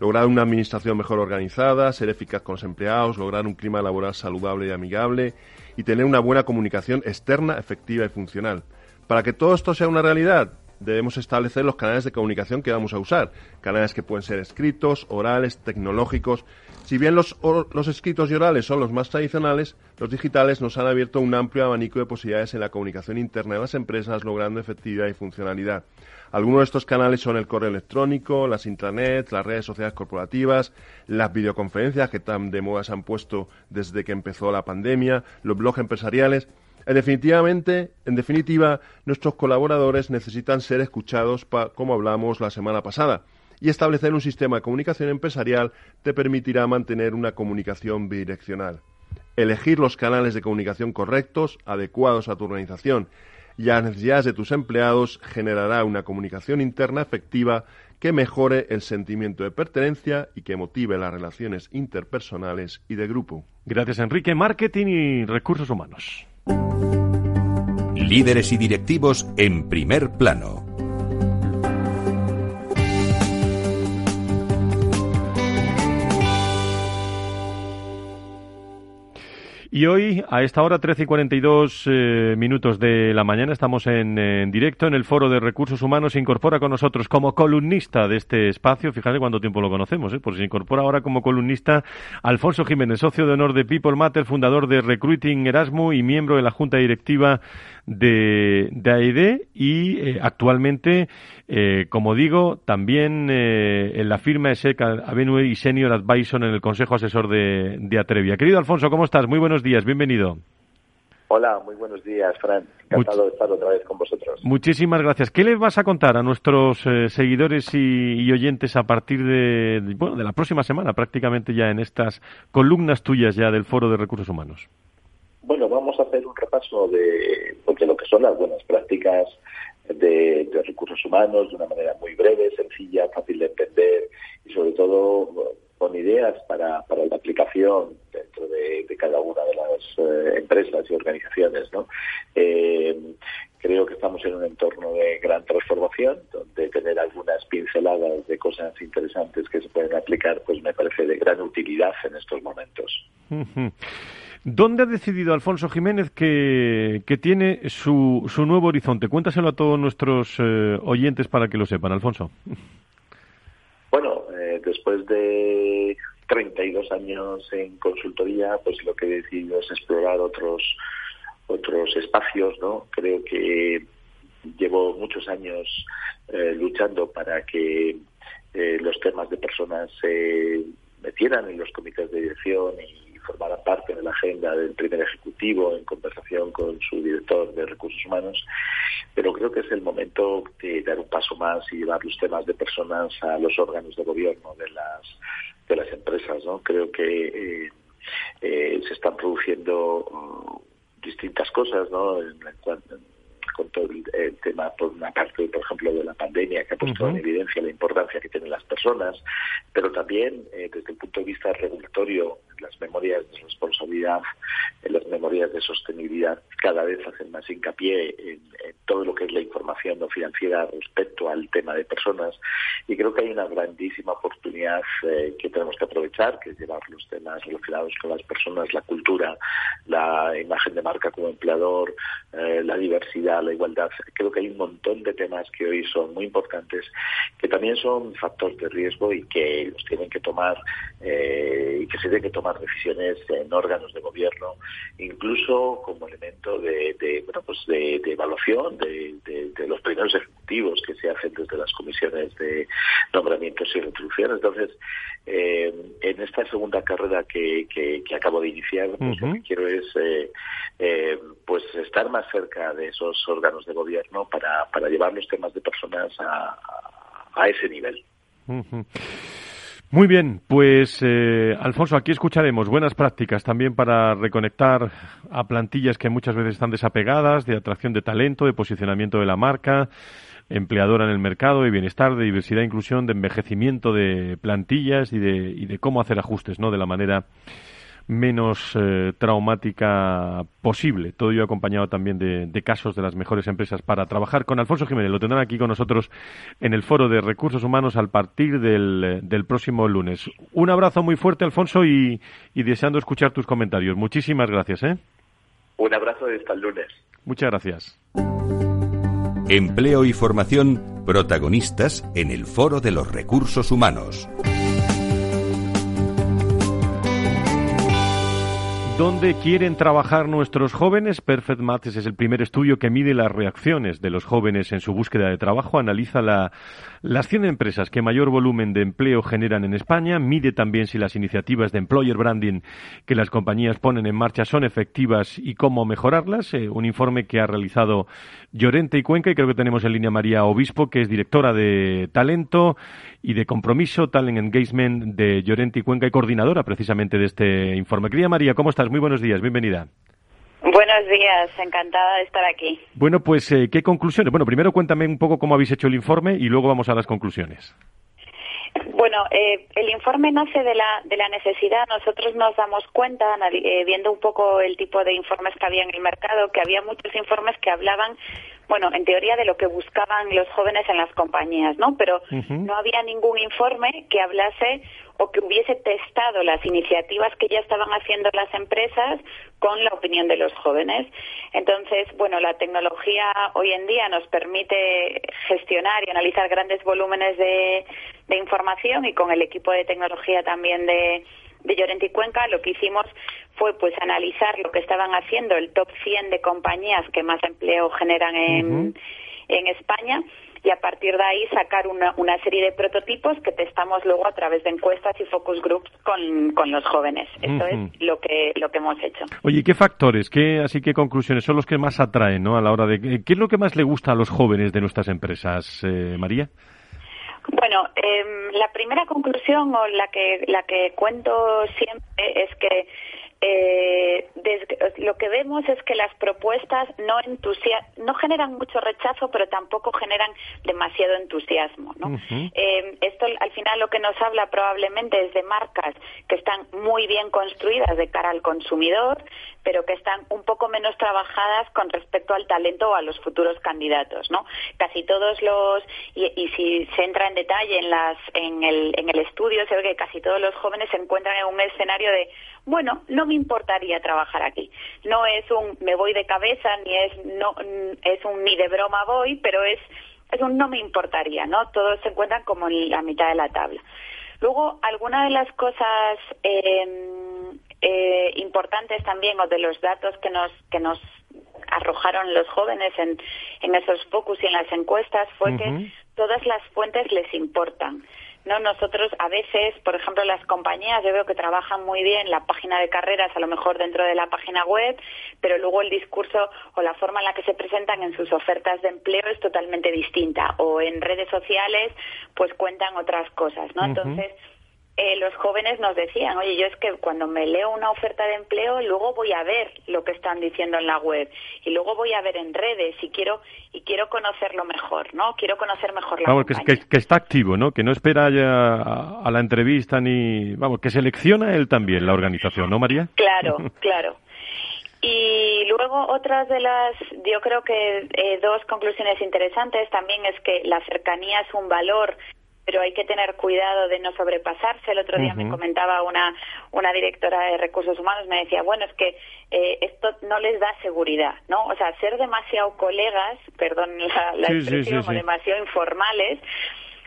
lograr una administración mejor organizada, ser eficaz con los empleados, lograr un clima laboral saludable y amigable y tener una buena comunicación externa, efectiva y funcional. Para que todo esto sea una realidad, debemos establecer los canales de comunicación que vamos a usar. Canales que pueden ser escritos, orales, tecnológicos. Si bien los, los, escritos y orales son los más tradicionales, los digitales nos han abierto un amplio abanico de posibilidades en la comunicación interna de las empresas, logrando efectividad y funcionalidad. Algunos de estos canales son el correo electrónico, las intranets, las redes sociales corporativas, las videoconferencias que tan de moda se han puesto desde que empezó la pandemia, los blogs empresariales. En definitivamente, en definitiva, nuestros colaboradores necesitan ser escuchados, como hablamos la semana pasada, y establecer un sistema de comunicación empresarial te permitirá mantener una comunicación bidireccional. Elegir los canales de comunicación correctos, adecuados a tu organización y a las necesidades de tus empleados generará una comunicación interna efectiva que mejore el sentimiento de pertenencia y que motive las relaciones interpersonales y de grupo.
Gracias, Enrique. Marketing y recursos humanos.
Líderes y directivos en primer plano.
Y hoy, a esta hora, 13 y 42 eh, minutos de la mañana, estamos en, directo en el Foro de Recursos Humanos. Se incorpora con nosotros como columnista de este espacio. Fíjate cuánto tiempo lo conocemos, ¿eh? Pues se incorpora ahora como columnista Alfonso Jiménez, socio de honor de People Matter, fundador de Recruiting Erasmus y miembro de la Junta Directiva de, de AED y eh, actualmente, eh, como digo, también eh, en la firma de SECA Avenue y Senior Advisor en el Consejo Asesor de, de Atrevia. Querido Alfonso, ¿cómo estás? Muy buenos días, bienvenido.
Hola, muy buenos días, Fran. Encantado de estar otra vez con vosotros.
Muchísimas gracias. ¿Qué les vas a contar a nuestros seguidores y, oyentes a partir de, bueno, de la próxima semana, prácticamente ya en estas columnas tuyas ya del Foro de Recursos Humanos?
Bueno, vamos a hacer un repaso de, porque lo que son las buenas prácticas de, recursos humanos de una manera muy breve, sencilla, fácil de entender y sobre todo con ideas para, para la aplicación dentro de, cada una de las eh, empresas y organizaciones. ¿no? Eh, creo que estamos en un entorno de gran transformación, donde tener algunas pinceladas de cosas interesantes que se pueden aplicar, pues me parece de gran utilidad en estos momentos.
¿Dónde ha decidido Alfonso Jiménez que, tiene su, su, nuevo horizonte? Cuéntaselo a todos nuestros eh, oyentes para que lo sepan, Alfonso.
Bueno, eh, después de 32 años en consultoría, pues lo que he decidido es explorar otros otros espacios, ¿no? Creo que llevo muchos años eh, luchando para que los temas de personas se metieran en los comités de dirección y formará parte de la agenda del primer ejecutivo en conversación con su director de recursos humanos, pero creo que es el momento de dar un paso más y llevar los temas de personas a los órganos de gobierno de las de las empresas, ¿no? Creo que eh, se están produciendo uh, distintas cosas, ¿no? En, con todo el, tema, por una parte, por ejemplo, de la pandemia, que ha puesto en evidencia la importancia que tienen las personas, pero también eh, desde el punto de vista regulatorio, las memorias de responsabilidad, en las memorias de sostenibilidad, cada vez hacen más hincapié en, todo lo que es la información no financiera respecto al tema de personas. Y creo que hay una grandísima oportunidad eh, que tenemos que aprovechar, que es llevar los temas relacionados con las personas, la cultura, la imagen de marca como empleador, eh, la diversidad, la igualdad. Creo que hay un montón de temas que hoy son muy importantes, que también son factores de riesgo y que los tienen que tomar eh, y que se tienen que tomar decisiones en órganos de gobierno, incluso como elemento de, bueno, pues de, evaluación de, los primeros ejecutivos que se hacen desde las comisiones de nombramientos y retribución. Entonces, eh, en esta segunda carrera que, que, acabo de iniciar, pues lo que quiero es eh, pues estar más cerca de esos órganos de gobierno para, para llevar los temas de personas a, ese nivel.
Muy bien, pues eh, Alfonso, aquí escucharemos buenas prácticas también para reconectar a plantillas que muchas veces están desapegadas, de atracción de talento, de posicionamiento de la marca, empleadora en el mercado, de bienestar, de diversidad e inclusión, de envejecimiento de plantillas y de, y de cómo hacer ajustes, ¿no? De la manera menos eh, traumática posible. Todo ello acompañado también de, casos de las mejores empresas para trabajar con Alfonso Jiménez. Lo tendrán aquí con nosotros en el Foro de Recursos Humanos al partir del, del próximo lunes. Un abrazo muy fuerte, Alfonso, y, y, deseando escuchar tus comentarios. Muchísimas gracias. ¿eh?
Un abrazo y hasta el lunes.
Muchas gracias.
Empleo y formación protagonistas en el Foro de los Recursos Humanos.
¿Dónde quieren trabajar nuestros jóvenes? Perfect Matches es el primer estudio que mide las reacciones de los jóvenes en su búsqueda de trabajo, analiza la, las 100 empresas que mayor volumen de empleo generan en España, mide también si las iniciativas de employer branding que las compañías ponen en marcha son efectivas y cómo mejorarlas. Eh, un informe que ha realizado Llorente y Cuenca y creo que tenemos en línea María Obispo, que es directora de talento y de compromiso, talent engagement de Llorente y Cuenca y coordinadora precisamente de este informe. Querida María, ¿cómo estás? Muy buenos días, bienvenida.
Buenos días, encantada de estar aquí.
Bueno, pues, eh, ¿qué conclusiones? Bueno, primero cuéntame un poco cómo habéis hecho el informe y luego vamos a las conclusiones.
Bueno, eh, el informe nace de la, de la necesidad. Nosotros nos damos cuenta, eh, viendo un poco el tipo de informes que había en el mercado, que había muchos informes que hablaban, bueno, en teoría de lo que buscaban los jóvenes en las compañías, ¿no? Pero no había ningún informe que hablase o que hubiese testado las iniciativas que ya estaban haciendo las empresas con la opinión de los jóvenes. Entonces, bueno, la tecnología hoy en día nos permite gestionar y analizar grandes volúmenes de, información y con el equipo de tecnología también de, de Llorente y Cuenca lo que hicimos fue pues analizar lo que estaban haciendo el top 100 de compañías que más empleo generan en, en España y a partir de ahí sacar una, una, serie de prototipos que testamos luego a través de encuestas y focus groups con, con los jóvenes. Esto es lo que, lo que hemos hecho.
Oye, ¿qué factores, qué, así que conclusiones son los que más atraen ¿no? a la hora de... ¿Qué es lo que más le gusta a los jóvenes de nuestras empresas, eh, María?
Bueno, em, la primera conclusión o la que, la que cuento siempre es que eh, lo que vemos es que las propuestas no no generan mucho rechazo, pero tampoco generan demasiado entusiasmo. ¿no? eh, esto al final lo que nos habla probablemente es de marcas que están muy bien construidas de cara al consumidor, pero que están un poco menos trabajadas con respecto al talento o a los futuros candidatos. ¿no? Casi todos los y, y si se entra en detalle en las en el, en el estudio se ve que casi todos los jóvenes se encuentran en un escenario de bueno, no me importaría trabajar aquí. No es un me voy de cabeza, ni es, no, es un ni de broma voy, pero es, es un no me importaría, ¿no? Todos se encuentran como en la mitad de la tabla. Luego, algunas de las cosas em, eh, importantes también, o de los datos que nos, que nos arrojaron los jóvenes en, en esos focus y en las encuestas, fue que todas las fuentes les importan. No, nosotros a veces, por ejemplo, las compañías, yo veo que trabajan muy bien la página de carreras, a lo mejor dentro de la página web, pero luego el discurso o la forma en la que se presentan en sus ofertas de empleo es totalmente distinta. O en redes sociales, pues cuentan otras cosas, ¿no? Entonces, eh, los jóvenes nos decían, oye, yo es que cuando me leo una oferta de empleo, luego voy a ver lo que están diciendo en la web y luego voy a ver en redes y quiero y quiero conocerlo mejor, ¿no? Quiero conocer mejor la
vamos, que, que, está activo, ¿no? Que no espera ya a, la entrevista ni, vamos, que selecciona él también la organización, ¿no, María?
Claro, claro. Y luego otras de las, yo creo que eh, dos conclusiones interesantes también es que la cercanía es un valor pero hay que tener cuidado de no sobrepasarse. El otro día me comentaba una, una directora de recursos humanos, me decía, bueno, es que eh, esto no les da seguridad, ¿no? O sea, ser demasiado colegas, perdón la, la expresión, o demasiado informales,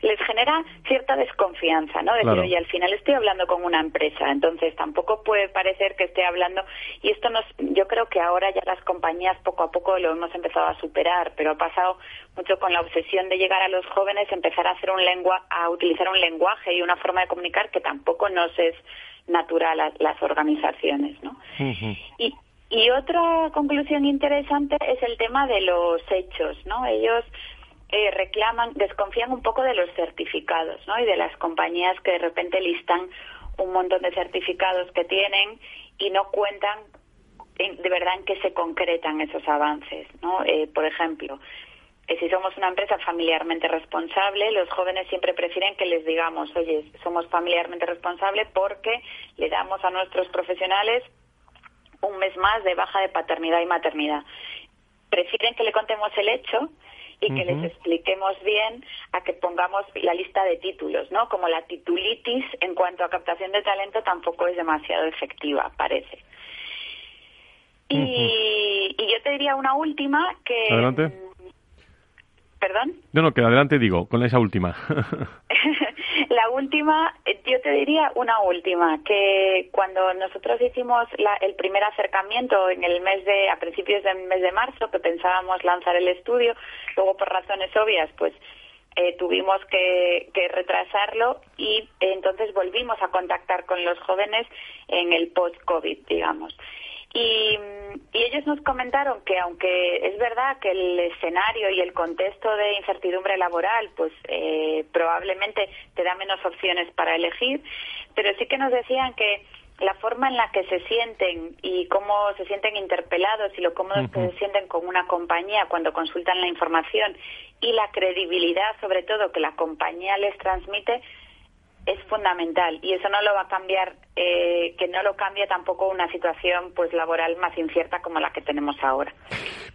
les genera cierta desconfianza, ¿no? Decir, oye, al final estoy hablando con una empresa, entonces tampoco puede parecer que esté hablando. Y esto nos, yo creo que ahora ya las compañías poco a poco lo hemos empezado a superar, pero ha pasado mucho con la obsesión de llegar a los jóvenes, empezar a hacer un lengua, a utilizar un lenguaje y una forma de comunicar que tampoco nos es natural a las organizaciones, ¿no? Y y otra conclusión interesante es el tema de los hechos, ¿no? Ellos eh, reclaman, desconfían un poco de los certificados, ¿no? Y de las compañías que de repente listan un montón de certificados que tienen y no cuentan de verdad en qué se concretan esos avances, ¿no? Eh, por ejemplo, si somos una empresa familiarmente responsable, los jóvenes siempre prefieren que les digamos, oye, somos familiarmente responsables porque le damos a nuestros profesionales un mes más de baja de paternidad y maternidad. Prefieren que le contemos el hecho y que les expliquemos bien a que pongamos la lista de títulos, ¿no? Como la titulitis en cuanto a captación de talento tampoco es demasiado efectiva, parece. Y, y yo te diría una última que...
Adelante.
¿Perdón?
No, no, que adelante digo, con esa última.
la última, eh, yo te diría una última, que cuando nosotros hicimos el primer acercamiento en el mes de, a principios del mes de marzo, que pensábamos lanzar el estudio, luego por razones obvias, pues eh, tuvimos que, que, retrasarlo y entonces volvimos a contactar con los jóvenes en el post-COVID, digamos. Y, ellos nos comentaron que aunque es verdad que el escenario y el contexto de incertidumbre laboral pues eh, probablemente te da menos opciones para elegir, pero sí que nos decían que la forma en la que se sienten y cómo se sienten interpelados y lo cómodos que se sienten con una compañía cuando consultan la información y la credibilidad sobre todo que la compañía les transmite es fundamental y eso no lo va a cambiar, eh, que no lo cambie tampoco una situación pues laboral más incierta como la que tenemos ahora.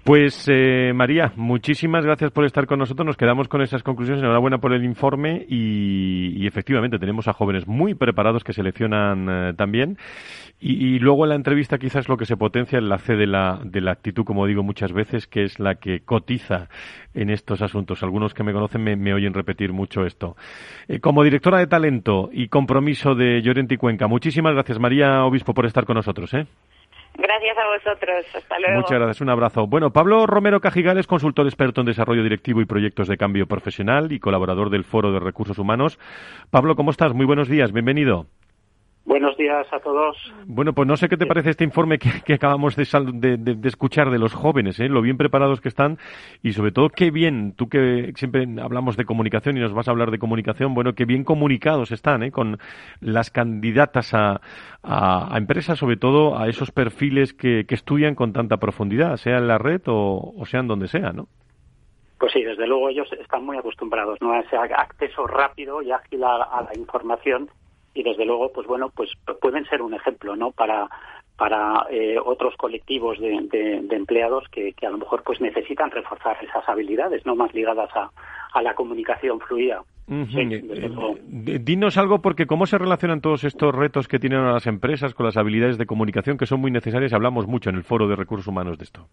Pues eh, María, muchísimas gracias por estar con nosotros. Nos quedamos con esas conclusiones. Enhorabuena por el informe y, efectivamente tenemos a jóvenes muy preparados que seleccionan eh, también. Y, luego en la entrevista quizás lo que se potencia es la C de la, de la actitud, como digo muchas veces, que es la que cotiza en estos asuntos. Algunos que me conocen me, oyen repetir mucho esto. Eh, como directora de talento y compromiso de Llorente y Cuenca, muchísimas gracias María Obispo por estar con nosotros. ¿eh?
Gracias a vosotros. Hasta luego.
Muchas gracias. Un abrazo. Bueno, Pablo Romero Cajigal es consultor experto en desarrollo directivo y proyectos de cambio profesional y colaborador del Foro de Recursos Humanos. Pablo, ¿cómo estás? Muy buenos días. Bienvenido.
Buenos días a todos.
Bueno, pues no sé qué te parece este informe que, acabamos de, de, escuchar de los jóvenes, ¿eh? lo bien preparados que están y sobre todo qué bien, tú que siempre hablamos de comunicación y nos vas a hablar de comunicación, bueno, qué bien comunicados están ¿eh? con las candidatas a, a, empresas, sobre todo a esos perfiles que, estudian con tanta profundidad, sea en la red o, o sea en donde sea, ¿no?
Pues sí, desde luego ellos están muy acostumbrados ¿no? a ese acceso rápido y ágil a la información y desde luego pues bueno pues pueden ser un ejemplo no para para eh, otros colectivos de, empleados que, que, a lo mejor pues necesitan reforzar esas habilidades no más ligadas a, a la comunicación fluida.
Eh, dinos algo porque cómo se relacionan todos estos retos que tienen las empresas con las habilidades de comunicación que son muy necesarias hablamos mucho en el foro de recursos humanos de esto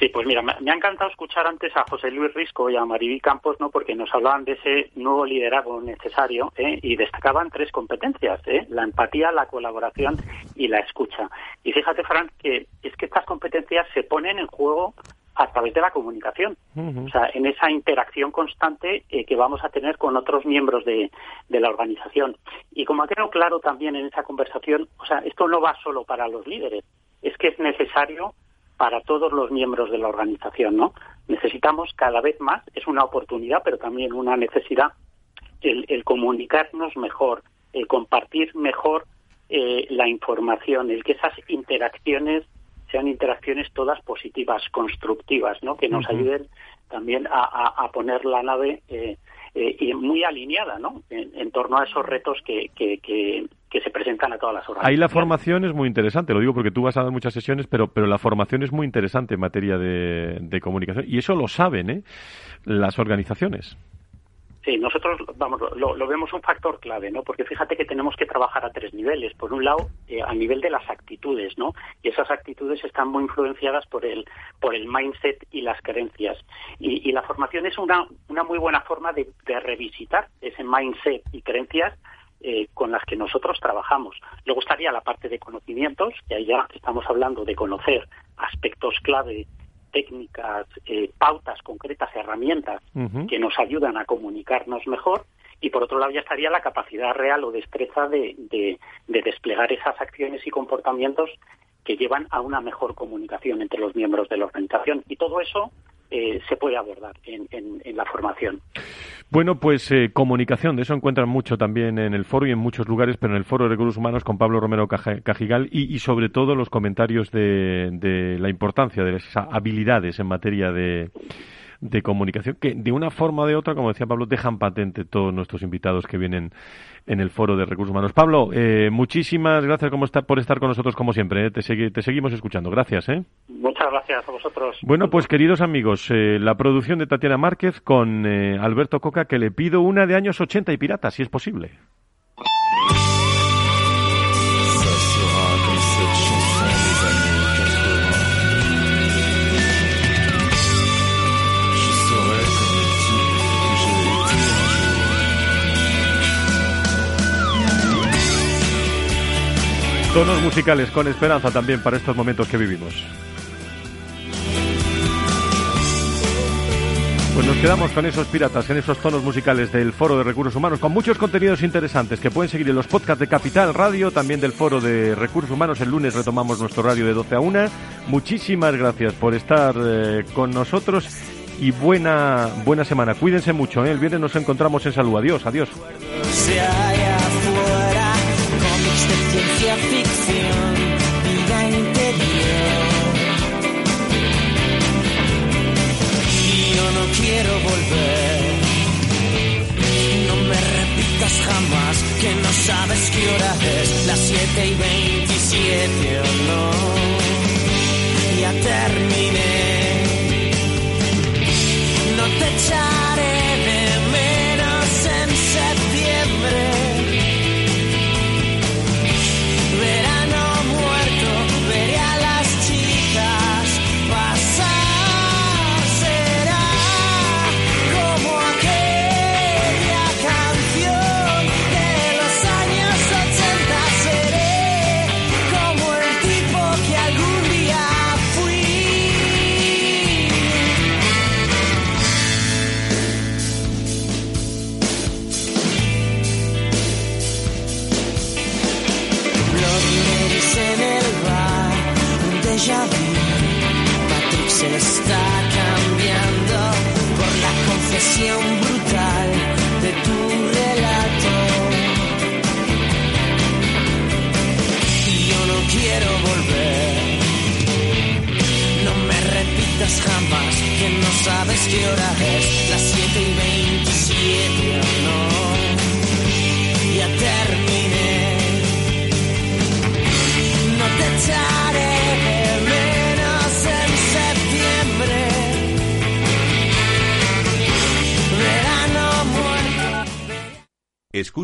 Sí, pues mira, me, ha encantado escuchar antes a José Luis Risco y a Mariví Campos, ¿no? Porque nos hablaban de ese nuevo liderazgo necesario ¿eh? y destacaban tres competencias, ¿eh? la empatía, la colaboración y la escucha. Y fíjate, Fran, que es que estas competencias se ponen en juego a través de la comunicación, o sea, en esa interacción constante eh, que vamos a tener con otros miembros de, de, la organización. Y como ha quedado claro también en esa conversación, o sea, esto no va solo para los líderes, es que es necesario para todos los miembros de la organización, ¿no? Necesitamos cada vez más, es una oportunidad, pero también una necesidad, el, comunicarnos mejor, el compartir mejor eh, la información, el que esas interacciones sean interacciones todas positivas, constructivas, ¿no? Que nos ayuden también a, poner la nave eh, eh, muy alineada, ¿no? En, torno a esos retos que, que, que, se presentan a todas las organizaciones.
Ahí la formación es muy interesante, lo digo porque tú vas a dar muchas sesiones, pero, pero la formación es muy interesante en materia de, de comunicación y eso lo saben, ¿eh? Las organizaciones.
Sí, nosotros vamos lo, vemos un factor clave, ¿no? Porque fíjate que tenemos que trabajar a tres niveles. Por un lado, eh, a nivel de las actitudes, ¿no? Y esas actitudes están muy influenciadas por el por el mindset y las creencias. Y, la formación es una una muy buena forma de, revisitar ese mindset y creencias eh, con las que nosotros trabajamos. Luego estaría la parte de conocimientos, que ahí ya estamos hablando de conocer aspectos clave técnicas, eh, pautas concretas, herramientas que nos ayudan a comunicarnos mejor. Y por otro lado ya estaría la capacidad real o destreza de, de desplegar esas acciones y comportamientos que llevan a una mejor comunicación entre los miembros de la organización. Y todo eso eh, se puede abordar en, la formación.
Bueno, pues eh, comunicación, de eso encuentran mucho también en el foro y en muchos lugares, pero en el foro de recursos humanos con Pablo Romero Cajigal y, sobre todo los comentarios de, de la importancia de esas habilidades en materia de de comunicación que de una forma o de otra, como decía Pablo, dejan patente todos nuestros invitados que vienen en el foro de recursos humanos. Pablo, eh, muchísimas gracias como está, por estar con nosotros como siempre. Eh. Te, te, seguimos escuchando. Gracias. ¿eh?
Muchas gracias a vosotros.
Bueno, pues queridos amigos, eh, la producción de Tatiana Márquez con Alberto Coca, que le pido una de años 80 y pirata, si es posible. Tonos musicales con esperanza también para estos momentos que vivimos. Pues nos quedamos con esos piratas, en esos tonos musicales del Foro de Recursos Humanos, con muchos contenidos interesantes que pueden seguir en los podcasts de Capital Radio, también del Foro de Recursos Humanos. El lunes retomamos nuestro radio de 12 a 1. Muchísimas gracias por estar eh, con nosotros y buena, buena semana. Cuídense mucho. ¿eh? El viernes nos encontramos en salud. Adiós, adiós. Ficción, vida interior. Y yo no quiero volver. No me repitas jamás que no sabes qué hora es, las 7 y 27 o no. Ya terminé. No te echaré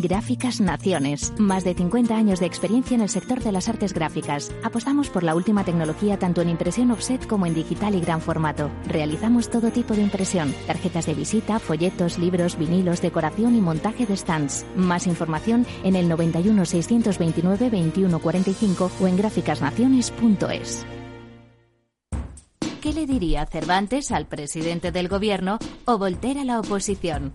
Gráficas Naciones. Más de 50 años de experiencia en el sector de las artes gráficas. Apostamos por la última tecnología tanto en impresión offset como en digital y gran formato. Realizamos todo tipo de impresión. Tarjetas de visita, folletos, libros, vinilos, decoración y montaje de stands. Más información en el 91 629 2145 o en gráficasnaciones.es. ¿Qué le diría Cervantes al presidente del gobierno o Voltaire a la oposición?